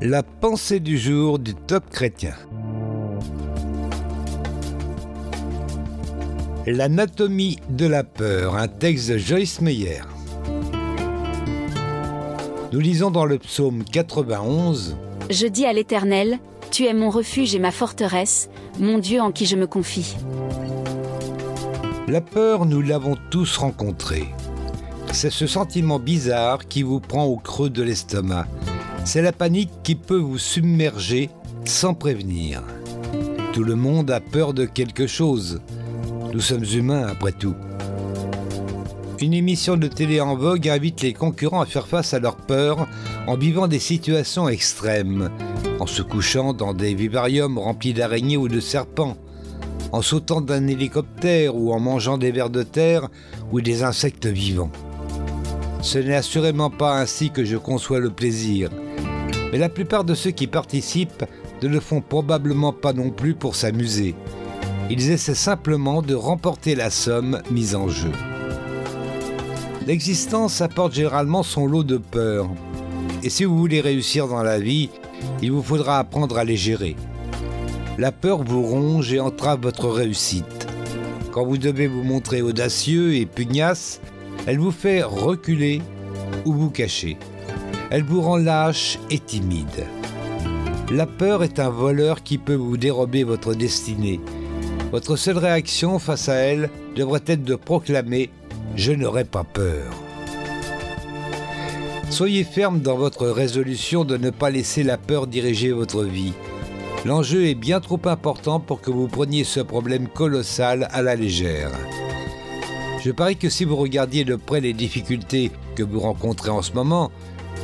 La pensée du jour du top chrétien. L'anatomie de la peur, un texte de Joyce Meyer. Nous lisons dans le psaume 91 Je dis à l'Éternel, Tu es mon refuge et ma forteresse, mon Dieu en qui je me confie. La peur, nous l'avons tous rencontrée. C'est ce sentiment bizarre qui vous prend au creux de l'estomac. C'est la panique qui peut vous submerger sans prévenir. Tout le monde a peur de quelque chose. Nous sommes humains après tout. Une émission de télé en vogue invite les concurrents à faire face à leur peur en vivant des situations extrêmes, en se couchant dans des vivariums remplis d'araignées ou de serpents, en sautant d'un hélicoptère ou en mangeant des vers de terre ou des insectes vivants. Ce n'est assurément pas ainsi que je conçois le plaisir, mais la plupart de ceux qui participent ne le font probablement pas non plus pour s'amuser. Ils essaient simplement de remporter la somme mise en jeu. L'existence apporte généralement son lot de peurs. Et si vous voulez réussir dans la vie, il vous faudra apprendre à les gérer. La peur vous ronge et entrave votre réussite. Quand vous devez vous montrer audacieux et pugnace, elle vous fait reculer ou vous cacher. Elle vous rend lâche et timide. La peur est un voleur qui peut vous dérober votre destinée. Votre seule réaction face à elle devrait être de proclamer ⁇ Je n'aurai pas peur ⁇ Soyez ferme dans votre résolution de ne pas laisser la peur diriger votre vie. L'enjeu est bien trop important pour que vous preniez ce problème colossal à la légère. Je parie que si vous regardiez de près les difficultés que vous rencontrez en ce moment,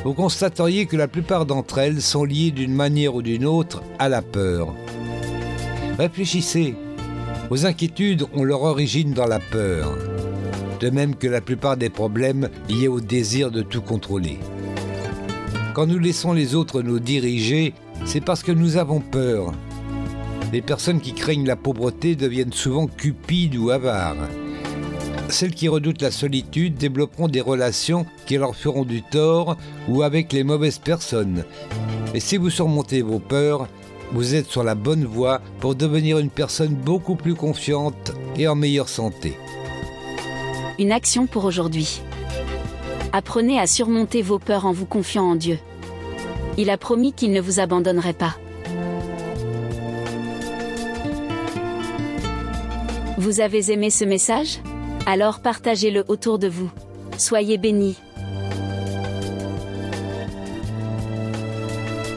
vous constateriez que la plupart d'entre elles sont liées d'une manière ou d'une autre à la peur. Réfléchissez. Vos inquiétudes ont leur origine dans la peur, de même que la plupart des problèmes liés au désir de tout contrôler. Quand nous laissons les autres nous diriger, c'est parce que nous avons peur. Les personnes qui craignent la pauvreté deviennent souvent cupides ou avares. Celles qui redoutent la solitude développeront des relations qui leur feront du tort ou avec les mauvaises personnes. Et si vous surmontez vos peurs, vous êtes sur la bonne voie pour devenir une personne beaucoup plus confiante et en meilleure santé. Une action pour aujourd'hui. Apprenez à surmonter vos peurs en vous confiant en Dieu. Il a promis qu'il ne vous abandonnerait pas. Vous avez aimé ce message? Alors partagez-le autour de vous. Soyez bénis.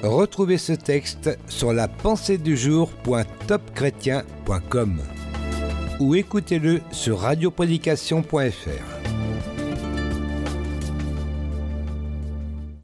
Retrouvez ce texte sur la pensée du jour.topchrétien.com ou écoutez-le sur radioprédication.fr.